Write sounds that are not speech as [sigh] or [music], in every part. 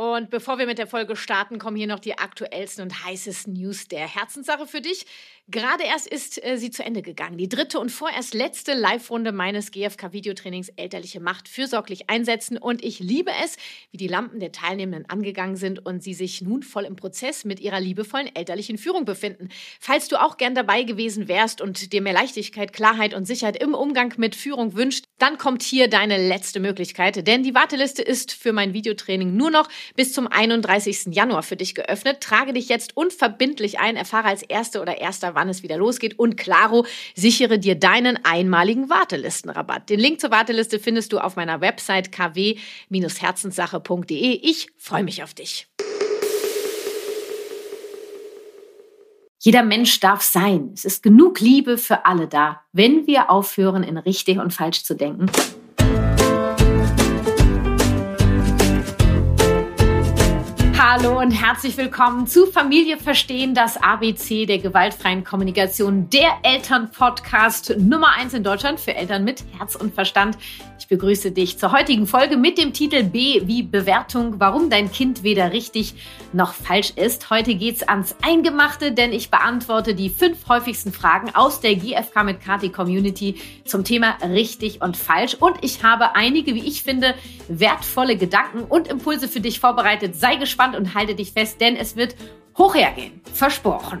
Und bevor wir mit der Folge starten, kommen hier noch die aktuellsten und heißesten News der Herzenssache für dich. Gerade erst ist äh, sie zu Ende gegangen. Die dritte und vorerst letzte Live-Runde meines GFK-Videotrainings Elterliche Macht fürsorglich einsetzen. Und ich liebe es, wie die Lampen der Teilnehmenden angegangen sind und sie sich nun voll im Prozess mit ihrer liebevollen elterlichen Führung befinden. Falls du auch gern dabei gewesen wärst und dir mehr Leichtigkeit, Klarheit und Sicherheit im Umgang mit Führung wünscht, dann kommt hier deine letzte Möglichkeit. Denn die Warteliste ist für mein Videotraining nur noch bis zum 31. Januar für dich geöffnet. Trage dich jetzt unverbindlich ein, erfahre als Erste oder Erster, wann es wieder losgeht. Und klaro, sichere dir deinen einmaligen Wartelistenrabatt. Den Link zur Warteliste findest du auf meiner Website kw-herzenssache.de. Ich freue mich auf dich. Jeder Mensch darf sein. Es ist genug Liebe für alle da, wenn wir aufhören, in richtig und falsch zu denken Hallo und herzlich willkommen zu Familie verstehen, das ABC der gewaltfreien Kommunikation, der Elternpodcast Nummer eins in Deutschland für Eltern mit Herz und Verstand. Ich begrüße dich zur heutigen Folge mit dem Titel B wie Bewertung, warum dein Kind weder richtig noch falsch ist. Heute geht's ans Eingemachte, denn ich beantworte die fünf häufigsten Fragen aus der GFK mit Kati Community zum Thema richtig und falsch und ich habe einige, wie ich finde, wertvolle Gedanken und Impulse für dich vorbereitet. Sei gespannt und halte dich fest, denn es wird hoch hergehen. Versprochen.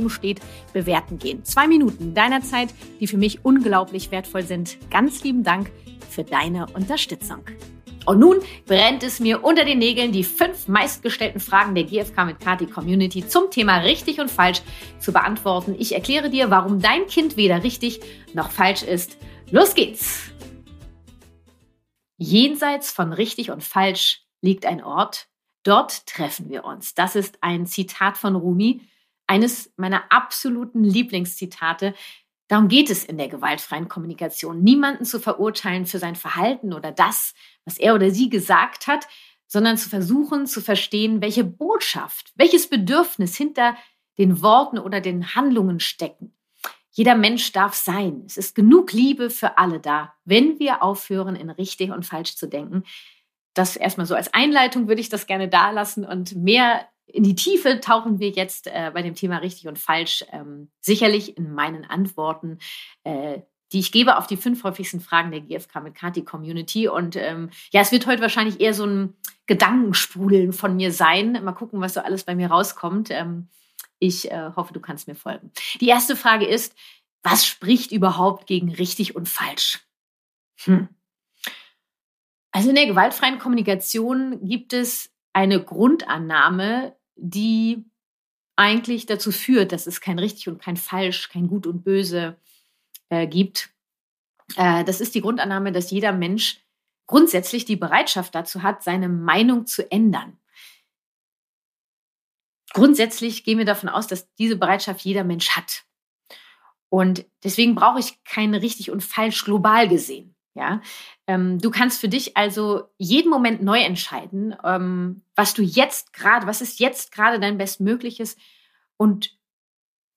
daneben steht, bewerten gehen. Zwei Minuten deiner Zeit, die für mich unglaublich wertvoll sind. Ganz lieben Dank für deine Unterstützung. Und nun brennt es mir unter den Nägeln, die fünf meistgestellten Fragen der GFK mit Kati Community zum Thema richtig und falsch zu beantworten. Ich erkläre dir, warum dein Kind weder richtig noch falsch ist. Los geht's! Jenseits von richtig und falsch liegt ein Ort. Dort treffen wir uns. Das ist ein Zitat von Rumi eines meiner absoluten Lieblingszitate. Darum geht es in der gewaltfreien Kommunikation. Niemanden zu verurteilen für sein Verhalten oder das, was er oder sie gesagt hat, sondern zu versuchen zu verstehen, welche Botschaft, welches Bedürfnis hinter den Worten oder den Handlungen stecken. Jeder Mensch darf sein. Es ist genug Liebe für alle da, wenn wir aufhören, in richtig und falsch zu denken. Das erstmal so als Einleitung würde ich das gerne da lassen und mehr in die Tiefe tauchen wir jetzt äh, bei dem Thema richtig und falsch ähm, sicherlich in meinen Antworten, äh, die ich gebe auf die fünf häufigsten Fragen der GFK mit Kati Community. Und ähm, ja, es wird heute wahrscheinlich eher so ein Gedankensprudeln von mir sein. Mal gucken, was so alles bei mir rauskommt. Ähm, ich äh, hoffe, du kannst mir folgen. Die erste Frage ist, was spricht überhaupt gegen richtig und falsch? Hm. Also in der gewaltfreien Kommunikation gibt es eine Grundannahme, die eigentlich dazu führt, dass es kein richtig und kein falsch, kein gut und böse äh, gibt. Äh, das ist die Grundannahme, dass jeder Mensch grundsätzlich die Bereitschaft dazu hat, seine Meinung zu ändern. Grundsätzlich gehen wir davon aus, dass diese Bereitschaft jeder Mensch hat. Und deswegen brauche ich kein richtig und falsch global gesehen. Ja, ähm, du kannst für dich also jeden Moment neu entscheiden, ähm, was du jetzt gerade, was ist jetzt gerade dein Bestmögliches und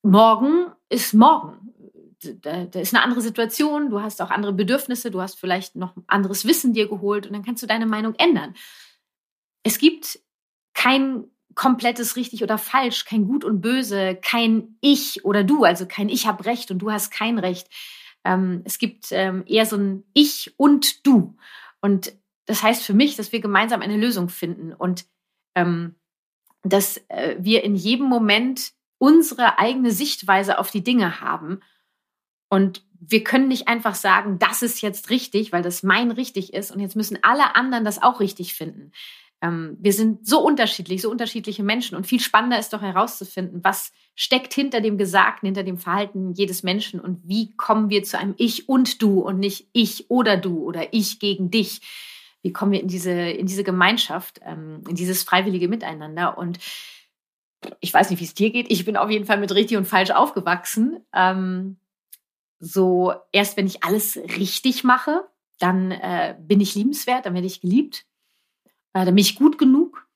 morgen ist morgen. Da, da, ist eine andere Situation, du hast auch andere Bedürfnisse, du hast vielleicht noch anderes Wissen dir geholt und dann kannst du deine Meinung ändern. Es gibt kein komplettes richtig oder falsch, kein gut und böse, kein ich oder du, also kein ich habe recht und du hast kein Recht ähm, es gibt ähm, eher so ein Ich und Du. Und das heißt für mich, dass wir gemeinsam eine Lösung finden und ähm, dass äh, wir in jedem Moment unsere eigene Sichtweise auf die Dinge haben. Und wir können nicht einfach sagen, das ist jetzt richtig, weil das mein richtig ist und jetzt müssen alle anderen das auch richtig finden. Ähm, wir sind so unterschiedlich, so unterschiedliche Menschen und viel spannender ist doch herauszufinden, was steckt hinter dem Gesagten, hinter dem Verhalten jedes Menschen und wie kommen wir zu einem Ich und Du und nicht ich oder du oder ich gegen dich. wie kommen wir in diese, in diese Gemeinschaft, ähm, in dieses freiwillige Miteinander. Und ich weiß nicht, wie es dir geht. Ich bin auf jeden Fall mit richtig und falsch aufgewachsen. Ähm, so erst wenn ich alles richtig mache, dann äh, bin ich liebenswert, dann werde ich geliebt, dann bin ich gut genug.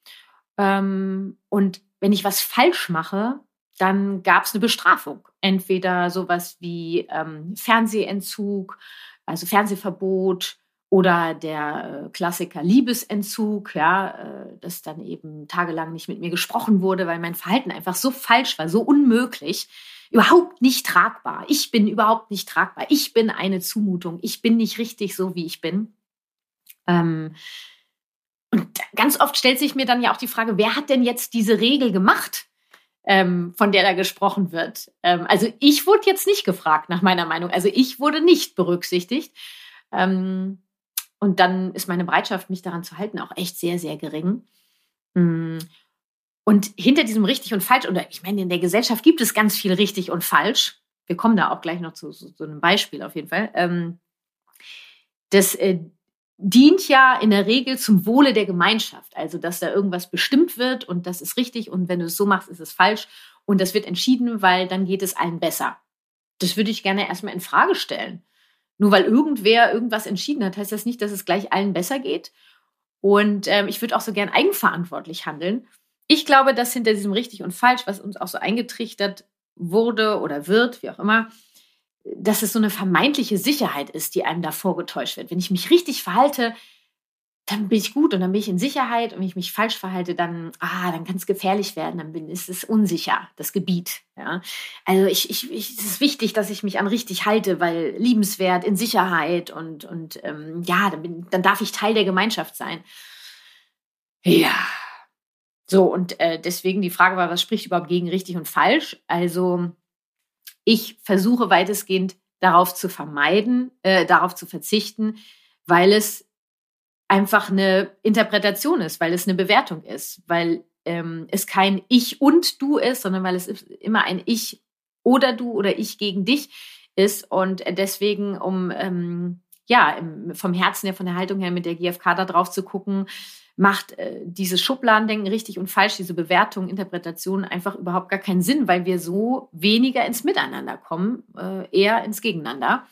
Ähm, und wenn ich was falsch mache, dann gab es eine Bestrafung. Entweder sowas wie ähm, Fernsehentzug, also Fernsehverbot oder der äh, Klassiker Liebesentzug, ja, äh, dass dann eben tagelang nicht mit mir gesprochen wurde, weil mein Verhalten einfach so falsch war, so unmöglich, überhaupt nicht tragbar. Ich bin überhaupt nicht tragbar. Ich bin eine Zumutung. Ich bin nicht richtig so, wie ich bin. Ähm, und ganz oft stellt sich mir dann ja auch die Frage, wer hat denn jetzt diese Regel gemacht? ähm, von der da gesprochen wird. Ähm, also ich wurde jetzt nicht gefragt nach meiner Meinung. Also ich wurde nicht berücksichtigt. Ähm, und dann ist meine Bereitschaft, mich daran zu halten, auch echt sehr, sehr gering. Mm. Und hinter diesem richtig und falsch, oder ich meine, in der Gesellschaft gibt es ganz viel richtig und falsch. Wir kommen da auch gleich noch zu, zu einem Beispiel auf jeden Fall. Ähm, das, äh, dient ja in der Regel zum Wohle der Gemeinschaft. Also, dass da irgendwas bestimmt wird und das ist richtig und wenn du es so machst, ist es falsch und das wird entschieden, weil dann geht es allen besser. Das würde ich gerne erstmal in Frage stellen. Nur weil irgendwer irgendwas entschieden hat, heißt das nicht, dass es gleich allen besser geht. Und ähm, ich würde auch so gern eigenverantwortlich handeln. Ich glaube, dass hinter diesem richtig und falsch, was uns auch so eingetrichtert wurde oder wird, wie auch immer, dass es so eine vermeintliche Sicherheit ist, die einem da vorgetäuscht wird. Wenn ich mich richtig verhalte, dann bin ich gut und dann bin ich in Sicherheit. Und wenn ich mich falsch verhalte, dann, ah, dann kann es gefährlich werden, dann bin, ist es unsicher, das Gebiet. Ja? Also ich, ich, ich, es ist wichtig, dass ich mich an richtig halte, weil liebenswert, in Sicherheit und, und ähm, ja, dann, bin, dann darf ich Teil der Gemeinschaft sein. Ja. So, und äh, deswegen die Frage war, was spricht überhaupt gegen richtig und falsch? Also ich versuche weitestgehend darauf zu vermeiden, äh, darauf zu verzichten, weil es einfach eine Interpretation ist, weil es eine Bewertung ist, weil ähm, es kein Ich und Du ist, sondern weil es immer ein Ich oder Du oder Ich gegen dich ist. Und deswegen, um ähm, ja vom Herzen her, von der Haltung her mit der GfK da drauf zu gucken, macht äh, dieses Schubladendenken richtig und falsch, diese Bewertung, Interpretation einfach überhaupt gar keinen Sinn, weil wir so weniger ins Miteinander kommen, äh, eher ins Gegeneinander.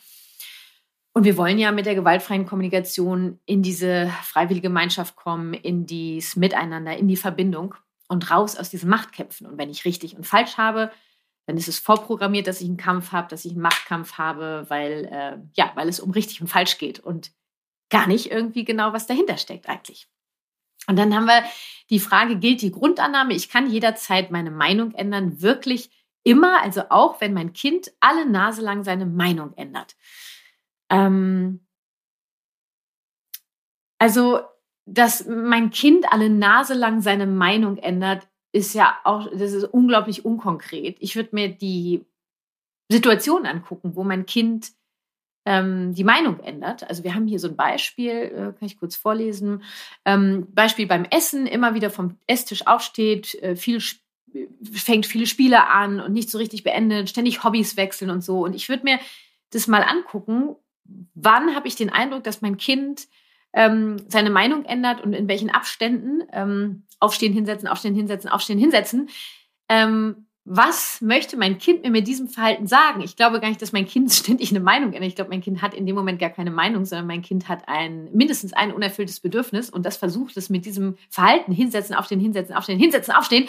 Und wir wollen ja mit der gewaltfreien Kommunikation in diese freiwillige Gemeinschaft kommen, in dieses Miteinander, in die Verbindung und raus aus diesen Machtkämpfen. Und wenn ich richtig und falsch habe, dann ist es vorprogrammiert, dass ich einen Kampf habe, dass ich einen Machtkampf habe, weil, äh, ja, weil es um richtig und falsch geht und gar nicht irgendwie genau, was dahinter steckt eigentlich. Und dann haben wir die Frage, gilt die Grundannahme, ich kann jederzeit meine Meinung ändern, wirklich immer, also auch wenn mein Kind alle Nase lang seine Meinung ändert. Ähm also, dass mein Kind alle Nase lang seine Meinung ändert, ist ja auch, das ist unglaublich unkonkret. Ich würde mir die Situation angucken, wo mein Kind ähm, die Meinung ändert. Also wir haben hier so ein Beispiel, äh, kann ich kurz vorlesen. Ähm, Beispiel beim Essen, immer wieder vom Esstisch aufsteht, äh, viel fängt viele Spiele an und nicht so richtig beendet, ständig Hobbys wechseln und so. Und ich würde mir das mal angucken, wann habe ich den Eindruck, dass mein Kind ähm, seine Meinung ändert und in welchen Abständen ähm, aufstehen, hinsetzen, aufstehen, hinsetzen, aufstehen, hinsetzen. Ähm, was möchte mein Kind mir mit diesem Verhalten sagen? Ich glaube gar nicht, dass mein Kind [laughs] ständig eine Meinung ändert. Ich glaube, mein Kind hat in dem Moment gar keine Meinung, sondern mein Kind hat ein mindestens ein unerfülltes Bedürfnis und das versucht es mit diesem Verhalten hinsetzen, aufstehen, hinsetzen, aufstehen, hinsetzen, aufstehen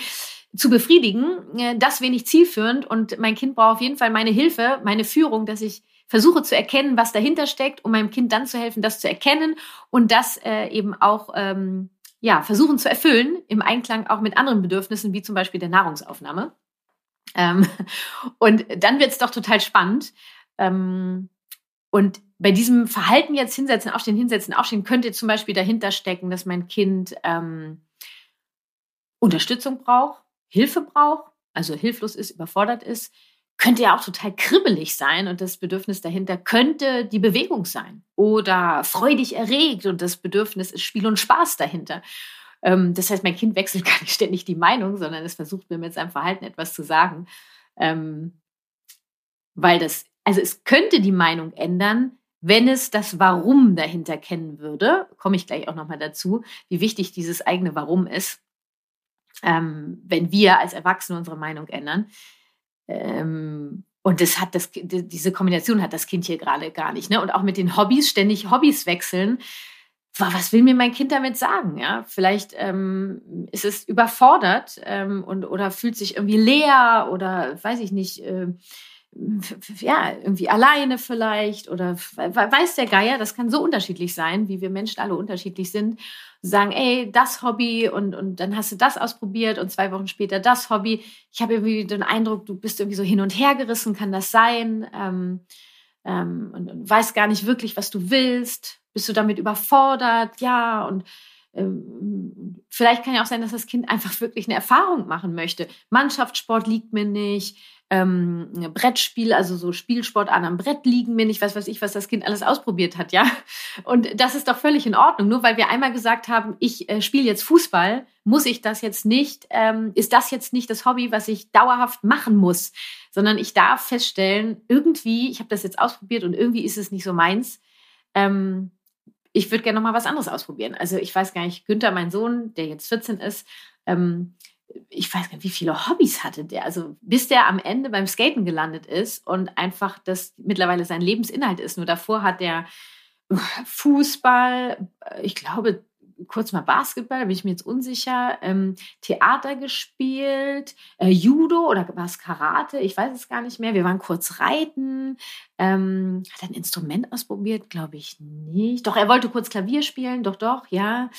zu befriedigen. Äh, das wenig zielführend und mein Kind braucht auf jeden Fall meine Hilfe, meine Führung, dass ich versuche zu erkennen, was dahinter steckt, um meinem Kind dann zu helfen, das zu erkennen und das äh, eben auch ähm, ja versuchen zu erfüllen im Einklang auch mit anderen Bedürfnissen wie zum Beispiel der Nahrungsaufnahme. Ähm, [laughs] und dann wird es doch total spannend. Ähm, und bei diesem Verhalten jetzt hinsetzen, aufstehen, hinsetzen, aufstehen, könnte zum Beispiel dahinter stecken, dass mein Kind ähm, Unterstützung braucht, Hilfe braucht, also hilflos ist, überfordert ist, könnte ja auch total kribbelig sein und das Bedürfnis dahinter könnte die Bewegung sein oder freudig erregt und das Bedürfnis ist Spiel und Spaß dahinter. Ähm, das heißt, mein Kind wechselt [laughs] gar nicht ständig die Meinung, sondern es versucht mir mit seinem Verhalten etwas zu sagen. Ähm, weil das, also es könnte die Meinung ändern, wenn es das Warum dahinter kennen würde, komme ich gleich auch nochmal dazu, wie wichtig dieses eigene Warum ist, ähm, wenn wir als Erwachsene unsere Meinung ändern. Ähm, und das hat das, diese Kombination hat das Kind hier gerade gar nicht. Ne? Und auch mit den Hobbys, ständig Hobbys wechseln. Was will mir mein Kind damit sagen? Ja, vielleicht ähm, ist es überfordert ähm, und oder fühlt sich irgendwie leer oder weiß ich nicht. Äh, ja, irgendwie alleine vielleicht oder weiß der Geier, das kann so unterschiedlich sein, wie wir Menschen alle unterschiedlich sind. Sagen, ey, das Hobby und, und dann hast du das ausprobiert und zwei Wochen später das Hobby. Ich habe irgendwie den Eindruck, du bist irgendwie so hin und her gerissen, kann das sein? Ähm, ähm, und, und weißt gar nicht wirklich, was du willst. Bist du damit überfordert? Ja, und ähm, vielleicht kann ja auch sein, dass das Kind einfach wirklich eine Erfahrung machen möchte. Mannschaftssport liegt mir nicht ähm, Brettspiel, also so Spielsport an am Brett liegen mir nicht, was weiß ich, was das Kind alles ausprobiert hat, ja. Und das ist doch völlig in Ordnung. Nur weil wir einmal gesagt haben, ich äh, spiele jetzt Fußball, muss ich das jetzt nicht, ähm, ist das jetzt nicht das Hobby, was ich dauerhaft machen muss, sondern ich darf feststellen, irgendwie, ich habe das jetzt ausprobiert und irgendwie ist es nicht so meins. Ähm, ich würde gerne noch mal was anderes ausprobieren. Also ich weiß gar nicht, Günther, mein Sohn, der jetzt 14 ist, ähm, ich weiß gar nicht, wie viele Hobbys hatte der. Also bis der am Ende beim Skaten gelandet ist und einfach das mittlerweile sein Lebensinhalt ist. Nur davor hat der Fußball, ich glaube, kurz mal Basketball, bin ich mir jetzt unsicher, ähm, Theater gespielt, äh, Judo oder war es Karate, ich weiß es gar nicht mehr. Wir waren kurz reiten, ähm, hat er ein Instrument ausprobiert, glaube ich nicht. Doch, er wollte kurz Klavier spielen, doch, doch, ja.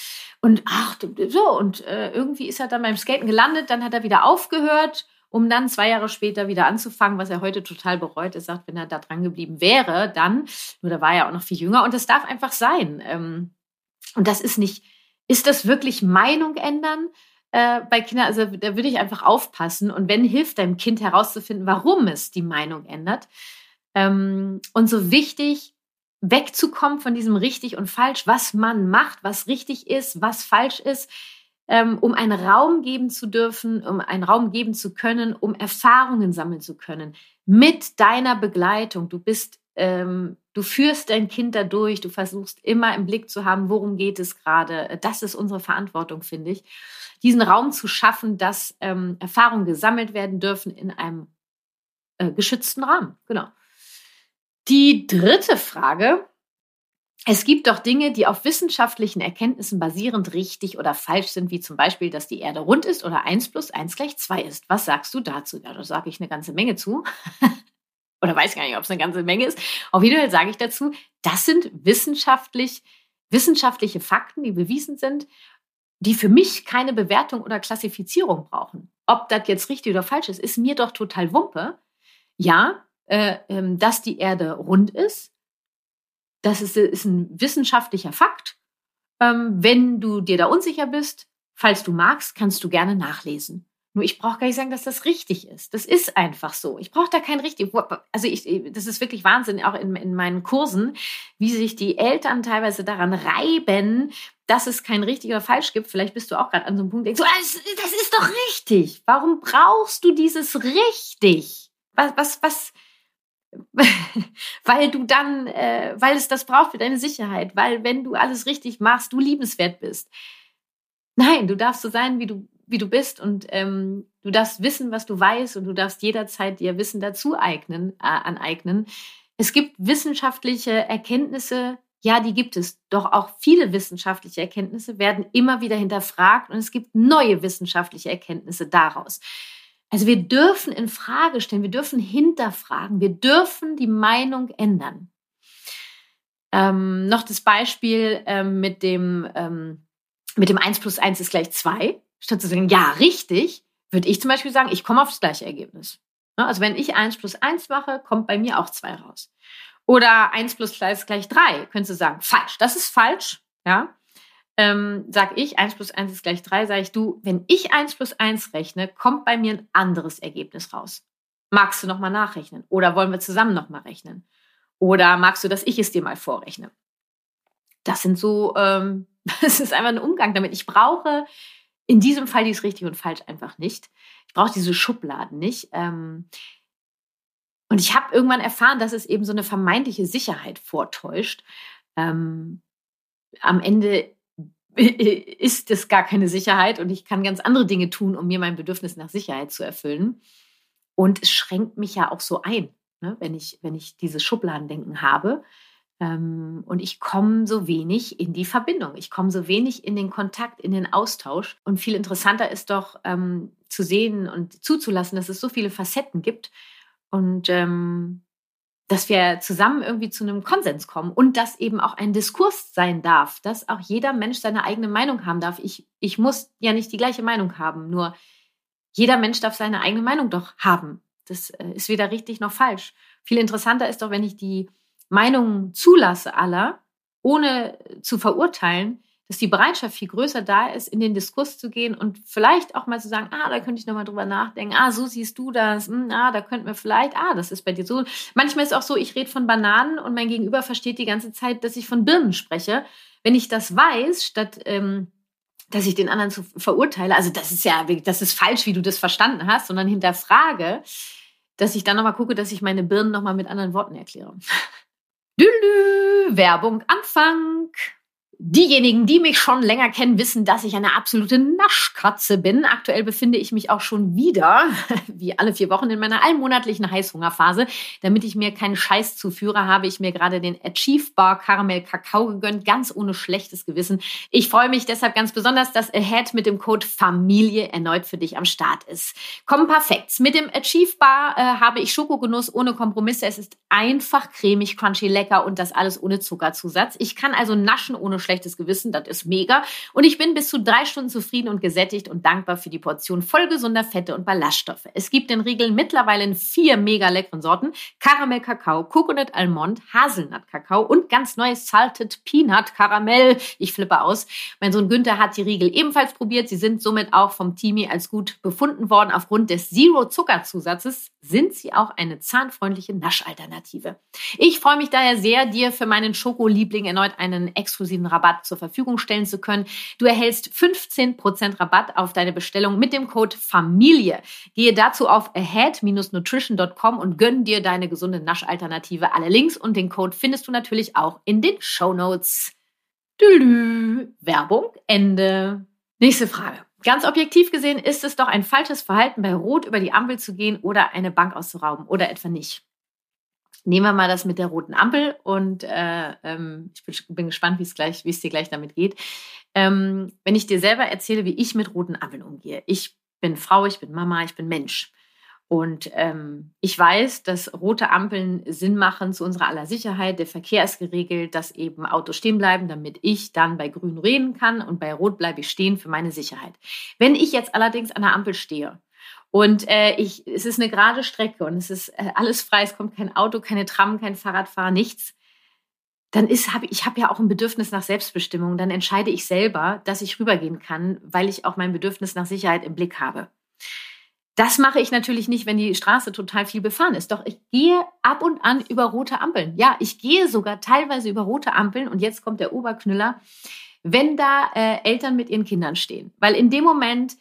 Und ach, so, und äh, irgendwie ist er dann beim Skaten gelandet, dann hat er wieder aufgehört um dann zwei Jahre später wieder anzufangen, was er heute total bereut. Er sagt, wenn er da dran geblieben wäre, dann, nur da war er auch noch viel jünger und das darf einfach sein. Ähm, und das ist nicht, ist das wirklich Meinung ändern? Äh, bei Kindern, also da würde ich einfach aufpassen. Und wenn hilft deinem Kind herauszufinden, warum es die Meinung ändert. Ähm, und so wichtig, wegzukommen von diesem richtig und falsch, was man macht, was richtig ist, was falsch ist, ähm, um einen Raum geben zu dürfen, um einen Raum geben zu können, um Erfahrungen sammeln zu können. Mit deiner Begleitung. Du bist ähm, du führst dein Kind dadurch, du versuchst immer im Blick zu haben, worum geht es gerade. Das ist unsere Verantwortung, finde ich. Diesen Raum zu schaffen, dass ähm, Erfahrungen gesammelt werden dürfen in einem äh, geschützten Rahmen. Genau. Die dritte Frage. Es gibt doch Dinge, die auf wissenschaftlichen Erkenntnissen basierend richtig oder falsch sind, wie zum Beispiel, dass die Erde rund ist oder 1 plus 1 gleich 2 ist. Was sagst du dazu? Ja, da sage ich eine ganze Menge zu. [laughs] oder weiß gar nicht, ob es eine ganze Menge ist. Auf jeden Fall sage ich dazu, das sind wissenschaftlich, wissenschaftliche Fakten, die bewiesen sind, die für mich keine Bewertung oder Klassifizierung brauchen. Ob das jetzt richtig oder falsch ist, ist mir doch total Wumpe. Ja, äh, äh, dass die Erde rund ist, das ist, ist ein wissenschaftlicher Fakt. Ähm, wenn du dir da unsicher bist, falls du magst, kannst du gerne nachlesen. Nur ich brauche gar nicht sagen, dass das richtig ist. Das ist einfach so. Ich brauche da kein richtig. Also ich, das ist wirklich Wahnsinn, auch in, in meinen Kursen, wie sich die Eltern teilweise daran reiben, dass es kein richtig oder falsch gibt. Vielleicht bist du auch gerade an so einem Punkt, denkst, so, das, das ist doch richtig. Warum brauchst du dieses richtig? Was, was, was? [laughs] weil du dann, äh, weil es das braucht für deine Sicherheit, weil wenn du alles richtig machst, du liebenswert bist. Nein, du darfst so sein, wie du wie du bist und ähm, du darfst wissen, was du weißt und du darfst jederzeit dir Wissen dazu eignen, äh, aneignen. Es gibt wissenschaftliche Erkenntnisse, ja, die gibt es. Doch auch viele wissenschaftliche Erkenntnisse werden immer wieder hinterfragt und es gibt neue wissenschaftliche Erkenntnisse daraus. Also wir dürfen in Frage stellen, wir dürfen hinterfragen, wir dürfen die Meinung ändern. Ähm, noch das Beispiel ähm, mit dem ähm, mit dem 1 plus 1 ist gleich 2. Statt zu sagen, ja, richtig, würde ich zum Beispiel sagen, ich komme auf das gleiche Ergebnis. Ne, also wenn ich 1 plus 1 mache, kommt bei mir auch 2 raus. Oder 1 plus 2 ist gleich 3. Könntest du sagen, falsch. Das ist falsch. Ja. Ähm, sag ich, 1 plus 1 ist gleich 3, sage ich, du, wenn ich 1 plus 1 rechne, kommt bei mir ein anderes Ergebnis raus. Magst du nochmal nachrechnen? Oder wollen wir zusammen nochmal rechnen? Oder magst du, dass ich es dir mal vorrechne? Das sind so, ähm, [laughs] das ist einfach ein Umgang damit. Ich brauche in diesem Fall ist richtig und falsch einfach nicht. Ich brauche diese Schubladen nicht. Ähm, Und ich habe irgendwann erfahren, dass es eben so eine vermeintliche Sicherheit vortäuscht. Ähm, am Ende ist es gar keine Sicherheit und ich kann ganz andere Dinge tun, um mir mein Bedürfnis nach Sicherheit zu erfüllen. Und es schränkt mich ja auch so ein, ne, wenn, ich, wenn ich dieses Schubladendenken habe. Ähm, und ich komme so wenig in die Verbindung. Ich komme so wenig in den Kontakt, in den Austausch. Und viel interessanter ist doch ähm, zu sehen und zuzulassen, dass es so viele Facetten gibt und ähm, dass wir zusammen irgendwie zu einem Konsens kommen und dass eben auch ein Diskurs sein darf, dass auch jeder Mensch seine eigene Meinung haben darf. Ich, ich muss ja nicht die gleiche Meinung haben, nur jeder Mensch darf seine eigene Meinung doch haben. Das äh, ist weder richtig noch falsch. Viel interessanter ist doch, wenn ich die Meinungen zulasse aller, ohne zu verurteilen, dass die Bereitschaft viel größer da ist, in den Diskurs zu gehen und vielleicht auch mal zu sagen, ah, da könnte ich nochmal drüber nachdenken, ah, so siehst du das, hm, ah, da könnten wir vielleicht, ah, das ist bei dir so. Manchmal ist auch so, ich rede von Bananen und mein Gegenüber versteht die ganze Zeit, dass ich von Birnen spreche. Wenn ich das weiß, statt ähm, dass ich den anderen zu verurteile, also das ist ja, das ist falsch, wie du das verstanden hast, sondern hinterfrage, dass ich dann nochmal gucke, dass ich meine Birnen nochmal mit anderen Worten erkläre. [laughs] Dülü, Werbung Anfang. Diejenigen, die mich schon länger kennen, wissen, dass ich eine absolute Naschkatze bin. Aktuell befinde ich mich auch schon wieder, [laughs] wie alle vier Wochen, in meiner allmonatlichen Heißhungerphase. Damit ich mir keinen Scheiß zuführe, habe ich mir gerade den Achieve Bar Caramel Kakao gegönnt, ganz ohne schlechtes Gewissen. Ich freue mich deshalb ganz besonders, dass Ahead mit dem Code Familie erneut für dich am Start ist. Kommen perfekt. Mit dem Achieve Bar äh, habe ich Schokogenuss ohne Kompromisse. Es ist einfach cremig, crunchy, lecker und das alles ohne Zuckerzusatz. Ich kann also naschen ohne schlechtes Gewissen, das ist mega. Und ich bin bis zu drei Stunden zufrieden und gesättigt und dankbar für die Portion voll gesunder Fette und Ballaststoffe. Es gibt den Riegel mittlerweile in vier mega leckeren Sorten. Karamell Kakao, Coconut Almond, Haselnut Kakao und ganz neues Salted Peanut Karamell. Ich flippe aus. Mein Sohn Günther hat die Riegel ebenfalls probiert. Sie sind somit auch vom Teamie als gut befunden worden. Aufgrund des Zero-Zuckerzusatzes sind sie auch eine zahnfreundliche Naschalternative. Ich freue mich daher sehr, dir für meinen Schokoliebling erneut einen exklusiven Rabatt Rabatt zur Verfügung stellen zu können. Du erhältst 15% Rabatt auf deine Bestellung mit dem Code Familie. Gehe dazu auf ahead-nutrition.com und gönn dir deine gesunde Naschalternative. Alle Links und den Code findest du natürlich auch in den Show Notes. Werbung Ende. Nächste Frage. Ganz objektiv gesehen ist es doch ein falsches Verhalten, bei Rot über die Ampel zu gehen oder eine Bank auszurauben oder etwa nicht. Nehmen wir mal das mit der roten Ampel und äh, ähm, ich bin, bin, gespannt, wie es gleich, wie es dir gleich damit geht. Ähm, wenn ich dir selber erzähle, wie ich mit roten Ampeln umgehe. Ich bin Frau, ich bin Mama, ich bin Mensch. Und ähm, ich weiß, dass rote Ampeln Sinn machen zu unserer aller Sicherheit. Der Verkehr ist geregelt, dass eben Autos stehen bleiben, damit ich dann bei Grün reden kann und bei Rot bleibe ich stehen für meine Sicherheit. Wenn ich jetzt allerdings an der Ampel stehe und äh, ich, es ist eine gerade Strecke und es ist äh, alles frei, es kommt kein Auto, keine Tram, kein Fahrradfahrer, nichts. Dann ist, hab, ich habe ja auch ein Bedürfnis nach Selbstbestimmung. Dann entscheide ich selber, dass ich rübergehen kann, weil ich auch mein Bedürfnis nach Sicherheit im Blick habe. Das mache ich natürlich nicht, wenn die Straße total viel befahren ist. Doch ich gehe ab und an über rote Ampeln. Ja, ich gehe sogar teilweise über rote Ampeln. Und jetzt kommt der Oberknüller, wenn da äh, Eltern mit ihren Kindern stehen. Weil in dem Moment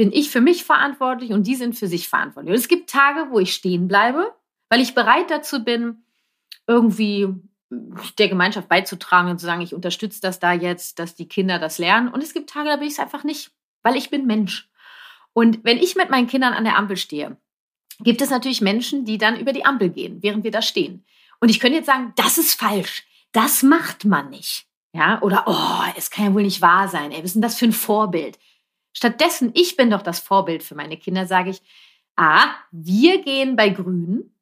bin ich für mich verantwortlich und die sind für sich verantwortlich. Und es gibt Tage, wo ich stehen bleibe, weil ich bereit dazu bin, irgendwie der Gemeinschaft beizutragen und zu sagen, ich unterstütze das da jetzt, dass die Kinder das lernen. Und es gibt Tage, da bin ich es einfach nicht, weil ich bin Mensch. Und wenn ich mit meinen Kindern an der Ampel stehe, gibt es natürlich Menschen, die dann über die Ampel gehen, während wir da stehen. Und ich könnte jetzt sagen, das ist falsch. Das macht man nicht. Ja, oder, oh, es kann ja wohl nicht wahr sein. Ey, was ist denn das für ein Vorbild? Stattdessen, ich bin doch das Vorbild für meine Kinder, sage ich, ah, wir gehen bei Grün,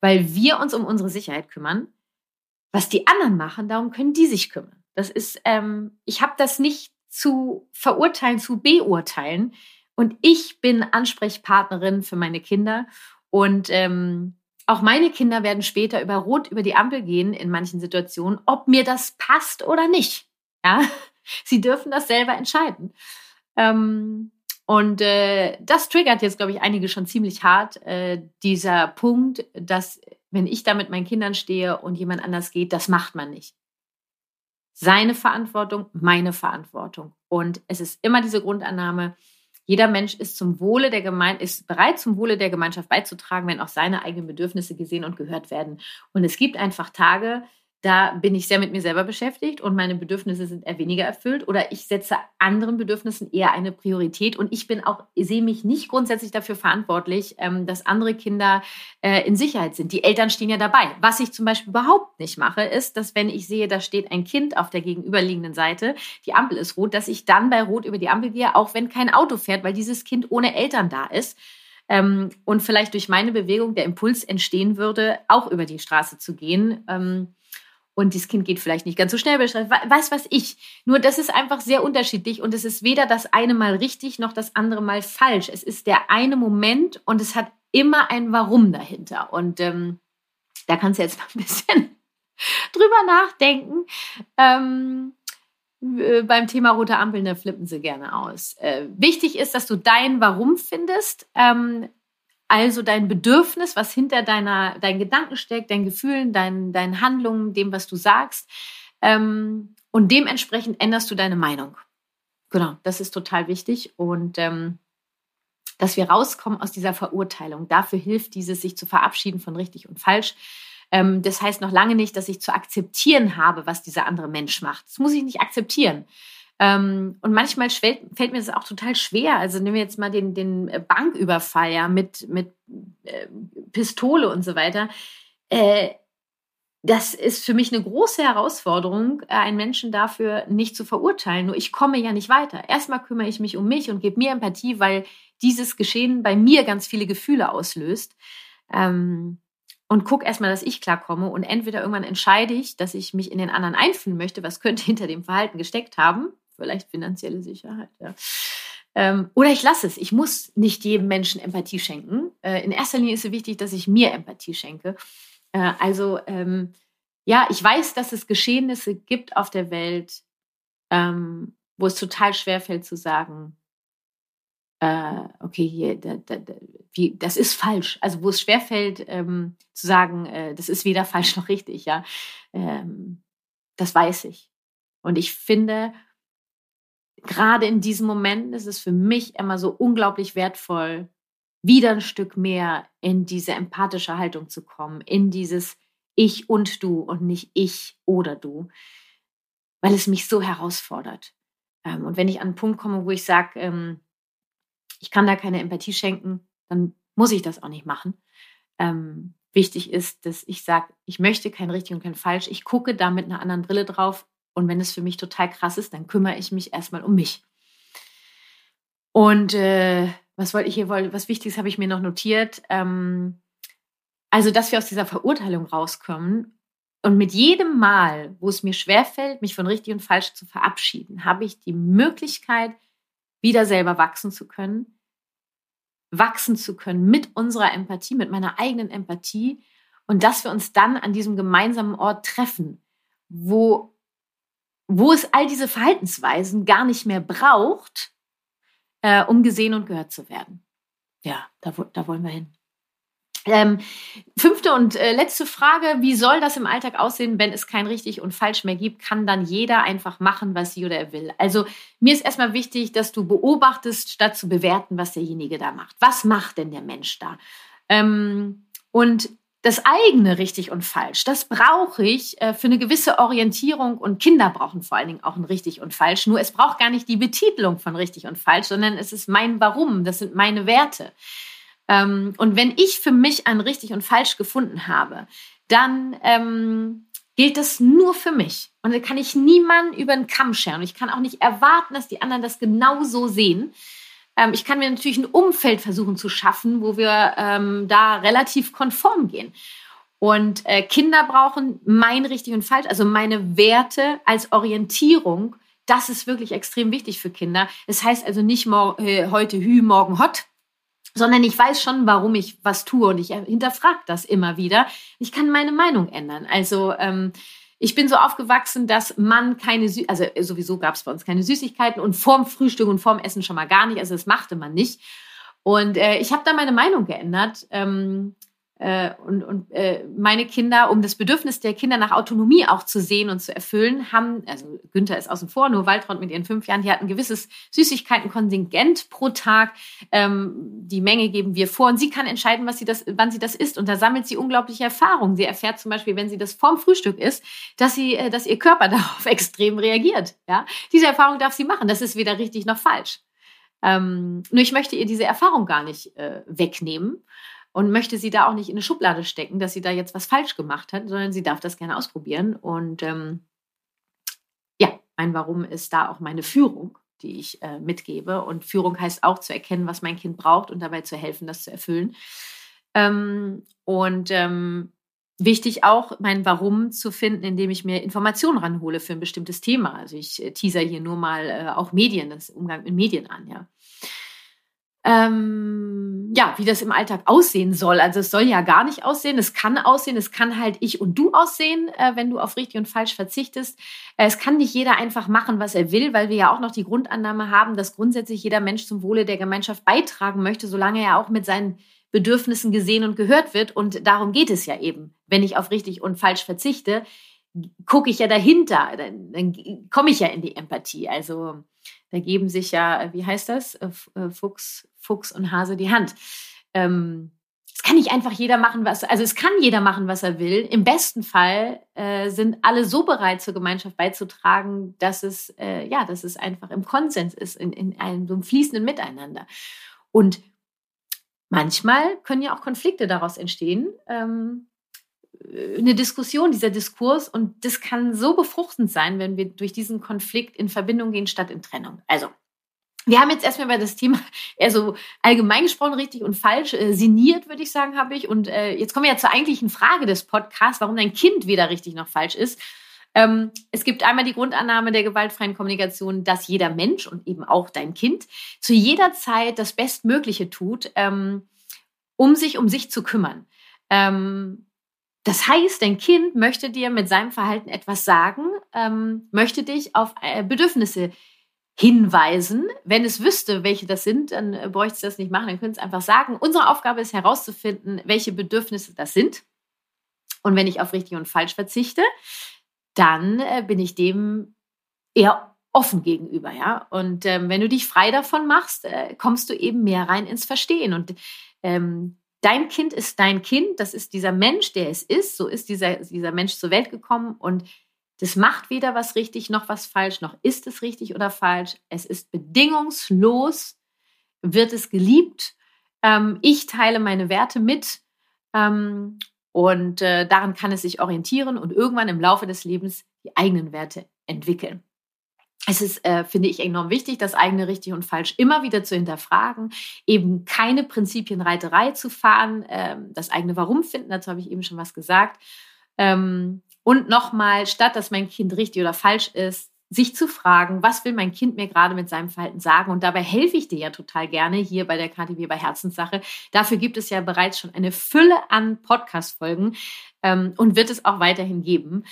weil wir uns um unsere Sicherheit kümmern. Was die anderen machen, darum können die sich kümmern. Das ist, ähm, ich habe das nicht zu verurteilen, zu beurteilen. Und ich bin Ansprechpartnerin für meine Kinder. Und ähm, auch meine Kinder werden später über Rot über die Ampel gehen in manchen Situationen, ob mir das passt oder nicht. Ja, [laughs] sie dürfen das selber entscheiden. Ähm, und äh, das triggert jetzt, glaube ich, einige schon ziemlich hart. Äh, dieser Punkt, dass wenn ich da mit meinen Kindern stehe und jemand anders geht, das macht man nicht. Seine Verantwortung, meine Verantwortung. Und es ist immer diese Grundannahme, jeder Mensch ist zum Wohle der Gemeinde, ist bereit, zum Wohle der Gemeinschaft beizutragen, wenn auch seine eigenen Bedürfnisse gesehen und gehört werden. Und es gibt einfach Tage, da bin ich sehr mit mir selber beschäftigt und meine Bedürfnisse sind eher weniger erfüllt oder ich setze anderen Bedürfnissen eher eine Priorität und ich bin auch, sehe mich nicht grundsätzlich dafür verantwortlich, ähm, dass andere Kinder äh, in Sicherheit sind. Die Eltern stehen ja dabei. Was ich zum Beispiel überhaupt nicht mache, ist, dass wenn ich sehe, da steht ein Kind auf der gegenüberliegenden Seite, die Ampel ist rot, dass ich dann bei Rot über die Ampel gehe, auch wenn kein Auto fährt, weil dieses Kind ohne Eltern da ist. Ähm, und vielleicht durch meine Bewegung der Impuls entstehen würde, auch über die Straße zu gehen. Und das Kind geht vielleicht nicht ganz so schnell weiß was ich. Nur das ist einfach sehr unterschiedlich und es ist weder das eine mal richtig noch das andere mal falsch. Es ist der eine Moment und es hat immer ein Warum dahinter. Und ähm, da kannst du jetzt mal ein bisschen [laughs] drüber nachdenken. Ähm, äh, beim Thema rote Ampeln, da flippen sie gerne aus. Äh, wichtig ist, dass du dein Warum findest. Ähm, also dein Bedürfnis, was hinter deiner, deinen Gedanken steckt, deinen Gefühlen, deinen, deinen Handlungen, dem, was du sagst. Ähm, und dementsprechend änderst du deine Meinung. Genau, das ist total wichtig. Und ähm, dass wir rauskommen aus dieser Verurteilung. Dafür hilft dieses, sich zu verabschieden von richtig und falsch. Ähm, das heißt noch lange nicht, dass ich zu akzeptieren habe, was dieser andere Mensch macht. Das muss ich nicht akzeptieren. Ähm, und manchmal fällt, fällt, mir das auch total schwer. Also nehmen wir jetzt mal den, den Banküberfall ja, mit, mit äh, Pistole und so weiter. Äh, das ist für mich eine große Herausforderung, äh, einen Menschen dafür nicht zu verurteilen. Nur ich komme ja nicht weiter. Erstmal kümmere ich mich um mich und gebe mir Empathie, weil dieses Geschehen bei mir ganz viele Gefühle auslöst. Ähm, und guck erstmal, dass ich klarkomme. Und entweder irgendwann entscheide ich, dass ich mich in den anderen einfühlen möchte, was könnte hinter dem Verhalten gesteckt haben, vielleicht finanzielle Sicherheit, ja. Ähm, oder ich lasse es. Ich muss nicht jedem Menschen Empathie schenken. Äh, in erster Linie ist es wichtig, dass ich mir Empathie schenke. Äh, also, ähm, ja, ich weiß, dass es Geschehnisse gibt auf der Welt, ähm, wo es total schwer fällt zu sagen, äh, okay, hier, da, da, da, wie, das ist falsch. Also, wo es schwerfällt, ähm, zu sagen, äh, das ist weder [laughs] falsch noch richtig, ja. Ähm, das weiß ich. Und ich finde, gerade in diesen Momenten ist es für mich immer so unglaublich wertvoll, wieder ein Stück mehr in diese empathische Haltung zu kommen, in dieses Ich und du und nicht ich oder du, weil es mich so herausfordert. Ähm, und wenn ich an einen Punkt komme, wo ich sage, ähm, ich kann da keine Empathie schenken, dann muss ich das auch nicht machen. Ähm, wichtig ist, dass ich sage, ich möchte kein richtig und kein falsch. Ich gucke da mit einer anderen Brille drauf und wenn es für mich total krass ist, dann kümmere ich mich erstmal um mich. Und äh, was wollte ich hier wollen? Was Wichtiges habe ich mir noch notiert. Ähm, also, dass wir aus dieser Verurteilung rauskommen. Und mit jedem Mal, wo es mir schwerfällt, mich von richtig und falsch zu verabschieden, habe ich die Möglichkeit, wieder selber wachsen zu können, wachsen zu können mit unserer Empathie, mit meiner eigenen Empathie und dass wir uns dann an diesem gemeinsamen Ort treffen, wo wo es all diese Verhaltensweisen gar nicht mehr braucht, äh, um gesehen und gehört zu werden. Ja, da, da wollen wir hin. Ähm, fünfte und äh, letzte Frage, wie soll das im Alltag aussehen, wenn es kein richtig und falsch mehr gibt? Kann dann jeder einfach machen, was sie oder er will? Also mir ist erstmal wichtig, dass du beobachtest, statt zu bewerten, was derjenige da macht. Was macht denn der Mensch da? Ähm, und das eigene richtig und falsch, das brauche ich äh, für eine gewisse Orientierung und Kinder brauchen vor allen Dingen auch ein richtig und falsch. Nur es braucht gar nicht die Betitelung von richtig und falsch, sondern es ist mein Warum, das sind meine Werte. Ähm, und wenn ich für mich ein richtig und falsch gefunden habe, dann ähm, gilt das nur für mich. Und dann kann ich niemanden über den Kamm scheren. Ich kann auch nicht erwarten, dass die anderen das genauso sehen. Ähm, ich kann mir natürlich ein Umfeld versuchen zu schaffen, wo wir ähm, da relativ konform gehen. Und äh, Kinder brauchen mein richtig und falsch, also meine Werte als Orientierung. Das ist wirklich extrem wichtig für Kinder. Das heißt also nicht äh, heute Hü, morgen Hot, sondern ich weiß schon, warum ich was tue und ich hinterfrage das immer wieder. Ich kann meine Meinung ändern. Also ähm, ich bin so aufgewachsen, dass man keine, Sü also äh, sowieso gab es bei uns keine Süßigkeiten und vorm Frühstück und vorm Essen schon mal gar nicht. Also das machte man nicht. Und äh, ich habe da meine Meinung geändert. Ähm, äh, und, und äh, meine Kinder, um das Bedürfnis der Kinder nach Autonomie auch zu sehen und zu erfüllen, haben, also Günther ist außen vor, nur Waltraud mit ihren fünf Jahren, die hat ein gewisses Süßigkeitenkontingent pro Tag. Ähm, die Menge geben wir vor und sie kann entscheiden, was sie das, wann sie das isst. Und da sammelt sie unglaubliche Erfahrungen. Sie erfährt zum Beispiel, wenn sie das vorm Frühstück isst, dass sie, äh, dass ihr Körper [laughs] darauf extrem reagiert. Ja, diese Erfahrung darf sie machen. Das ist weder richtig noch falsch. Ähm, nur ich möchte ihr diese Erfahrung gar nicht äh, wegnehmen und möchte sie da auch nicht in eine Schublade stecken, dass sie da jetzt was falsch gemacht hat, sondern sie darf das gerne ausprobieren. Und ähm, ja, mein Warum ist da auch meine Führung, die ich äh, mitgebe. Und Führung heißt auch zu erkennen, was mein Kind braucht und dabei zu helfen, das zu erfüllen. Ähm, und ähm, wichtig auch, mein Warum zu finden, indem ich mir Informationen ranhole für ein bestimmtes Thema. Also ich äh, teaser hier nur mal äh, auch Medien, das Umgang mit Medien an, ja ähm, ja, wie das im Alltag aussehen soll. Also es soll ja gar nicht aussehen, es kann aussehen, es kann halt ich und du aussehen, äh, wenn du auf richtig und falsch verzichtest. Äh, es kann nicht jeder einfach machen, was er will, weil wir ja auch noch die Grundannahme haben, dass grundsätzlich jeder Mensch zum Wohle der Gemeinschaft beitragen möchte, solange er auch mit seinen Bedürfnissen gesehen und gehört wird. Und darum geht es ja eben. Wenn ich auf richtig und falsch verzichte, gucke ich ja dahinter, dann, dann komme ich ja in die Empathie. Also da geben sich ja, wie heißt das, äh, äh, Fuchs, Fuchs und Hase die Hand. Ähm, es kann nicht einfach jeder machen, was, also es kann jeder machen, was er will. Im besten Fall äh, sind alle so bereit, zur Gemeinschaft beizutragen, dass es, äh, ja, dass es einfach im Konsens ist, in, in einem so einem fließenden Miteinander. Und manchmal können ja auch Konflikte daraus entstehen. Ähm, eine Diskussion, dieser Diskurs und das kann so befruchtend sein, wenn wir durch diesen Konflikt in Verbindung gehen statt in Trennung. Also, wir haben jetzt erstmal über das Thema eher so allgemein gesprochen, richtig und falsch, äh, sinniert, würde ich sagen, habe ich. Und äh, jetzt kommen wir ja zur eigentlichen Frage des Podcasts, warum dein Kind weder richtig noch falsch ist. Ähm, es gibt einmal die Grundannahme der gewaltfreien Kommunikation, dass jeder Mensch und eben auch dein Kind zu jeder Zeit das Bestmögliche tut, ähm, um sich um sich zu kümmern. Ähm, das heißt, dein Kind möchte dir mit seinem Verhalten etwas sagen, ähm, möchte dich auf äh, Bedürfnisse hinweisen. Wenn es wüsste, welche das sind, dann äh, bräuchte es das nicht machen, dann könnte es einfach sagen. Unsere Aufgabe ist herauszufinden, welche Bedürfnisse das sind. Und wenn ich auf richtig und falsch verzichte, dann äh, bin ich dem eher offen gegenüber, ja. Und ähm, wenn du dich frei davon machst, äh, kommst du eben mehr rein ins Verstehen. Und ähm, dein Kind ist dein Kind, das ist dieser Mensch, der es ist, so ist dieser, dieser Mensch zur Welt gekommen und das macht weder was richtig noch was falsch, noch ist es richtig oder falsch. Es ist bedingungslos, wird es geliebt. Ähm, ich teile meine Werte mit ähm, und äh, daran kann es sich orientieren und irgendwann im Laufe des Lebens die eigenen Werte entwickeln es ist, äh, finde ich, enorm wichtig, das eigene richtig und falsch immer wieder zu hinterfragen, eben keine Prinzipienreiterei zu fahren, ähm, das eigene Warum finden, dazu habe ich eben schon was gesagt. Ähm, und nochmal, statt dass mein Kind richtig oder falsch ist, sich zu fragen, was will mein Kind mir gerade mit seinem Verhalten sagen? Und dabei helfe ich dir ja total gerne hier bei der KTW bei Herzenssache. Dafür gibt es ja bereits schon eine Fülle an Podcast-Folgen ähm, und wird es auch weiterhin geben.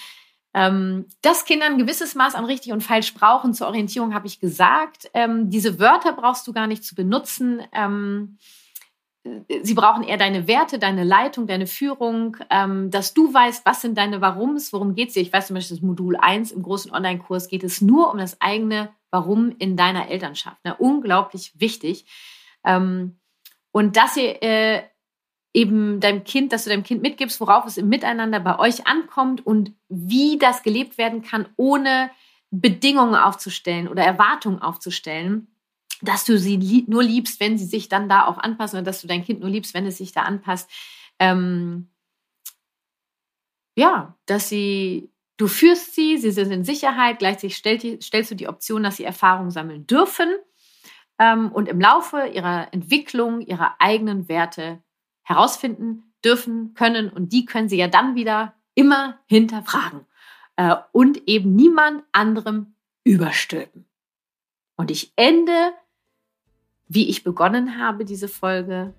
Ähm, dass Kinder ein gewisses Maß an richtig und falsch brauchen zur Orientierung, habe ich gesagt. Ähm, diese Wörter brauchst du gar nicht zu benutzen. Ähm, sie brauchen eher deine Werte, deine Leitung, deine Führung, ähm, dass du weißt, was sind deine Warums, worum geht es dir. Ich weiß zum Beispiel, das Modul 1 im großen Online-Kurs geht es nur um das eigene Warum in deiner Elternschaft. Ne? Unglaublich wichtig. Ähm, und dass ihr äh, eben deinem Kind, dass du deinem Kind mitgibst, worauf es im Miteinander bei euch ankommt und wie das gelebt werden kann, ohne Bedingungen aufzustellen oder Erwartungen aufzustellen, dass du sie nur liebst, wenn sie sich dann da auch anpassen oder dass du dein Kind nur liebst, wenn es sich da anpasst. Ähm, ja, dass sie, du führst sie, sie sind in Sicherheit, gleichzeitig stellst du die Option, dass sie Erfahrungen sammeln dürfen ähm, und im Laufe ihrer Entwicklung ihrer eigenen Werte herausfinden dürfen können und die können sie ja dann wieder immer hinterfragen äh, und eben niemand anderem überstülpen. Und ich ende, wie ich begonnen habe, diese Folge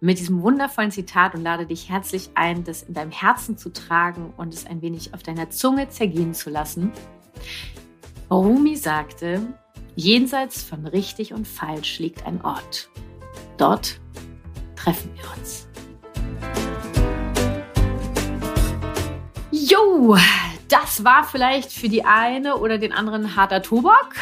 mit diesem wundervollen Zitat und lade dich herzlich ein, das in deinem Herzen zu tragen und es ein wenig auf deiner Zunge zergehen zu lassen. Rumi sagte, jenseits von richtig und falsch liegt ein Ort. Dort treffen wir uns. Jo, das war vielleicht für die eine oder den anderen harter Tobak.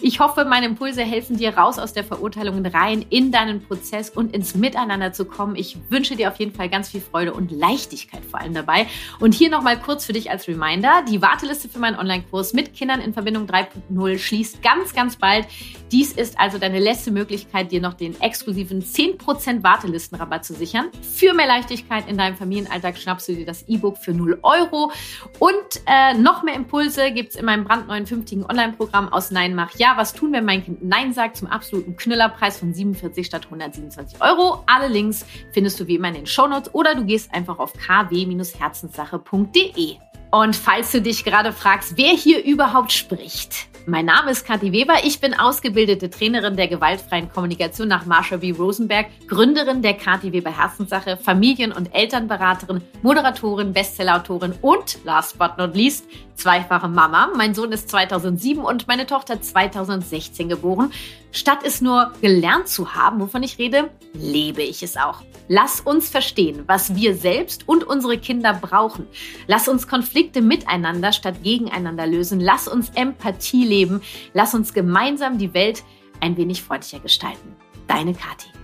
Ich hoffe, meine Impulse helfen dir raus aus der Verurteilung rein in deinen Prozess und ins Miteinander zu kommen. Ich wünsche dir auf jeden Fall ganz viel Freude und Leichtigkeit vor allem dabei. Und hier nochmal kurz für dich als Reminder. Die Warteliste für meinen Online-Kurs mit Kindern in Verbindung 3.0 schließt ganz, ganz bald. Dies ist also deine letzte Möglichkeit, dir noch den exklusiven 10% Wartelistenrabatt zu sichern. Für mehr Leichtigkeit in deinem Familienalltag schnappst du dir das E-Book für 0 Euro und äh, noch mehr Impulse gibt es in meinem brandneuen fünftigen Online-Programm aus Nein mach ja. Was tun, wenn mein Kind Nein sagt zum absoluten Knüllerpreis von 47 statt 127 Euro? Alle Links findest du wie immer in den Shownotes oder du gehst einfach auf kw-herzenssache.de. Und falls du dich gerade fragst, wer hier überhaupt spricht, mein Name ist Kathi Weber. Ich bin ausgebildete Trainerin der gewaltfreien Kommunikation nach Marsha B. Rosenberg, Gründerin der Kathi Weber Herzenssache, Familien- und Elternberaterin, Moderatorin, Bestsellerautorin und last but not least zweifache Mama. Mein Sohn ist 2007 und meine Tochter 2016 geboren. Statt es nur gelernt zu haben, wovon ich rede, lebe ich es auch. Lass uns verstehen, was wir selbst und unsere Kinder brauchen. Lass uns Konflikte miteinander statt gegeneinander lösen. Lass uns Empathie leben. Lass uns gemeinsam die Welt ein wenig freundlicher gestalten. Deine Kathi.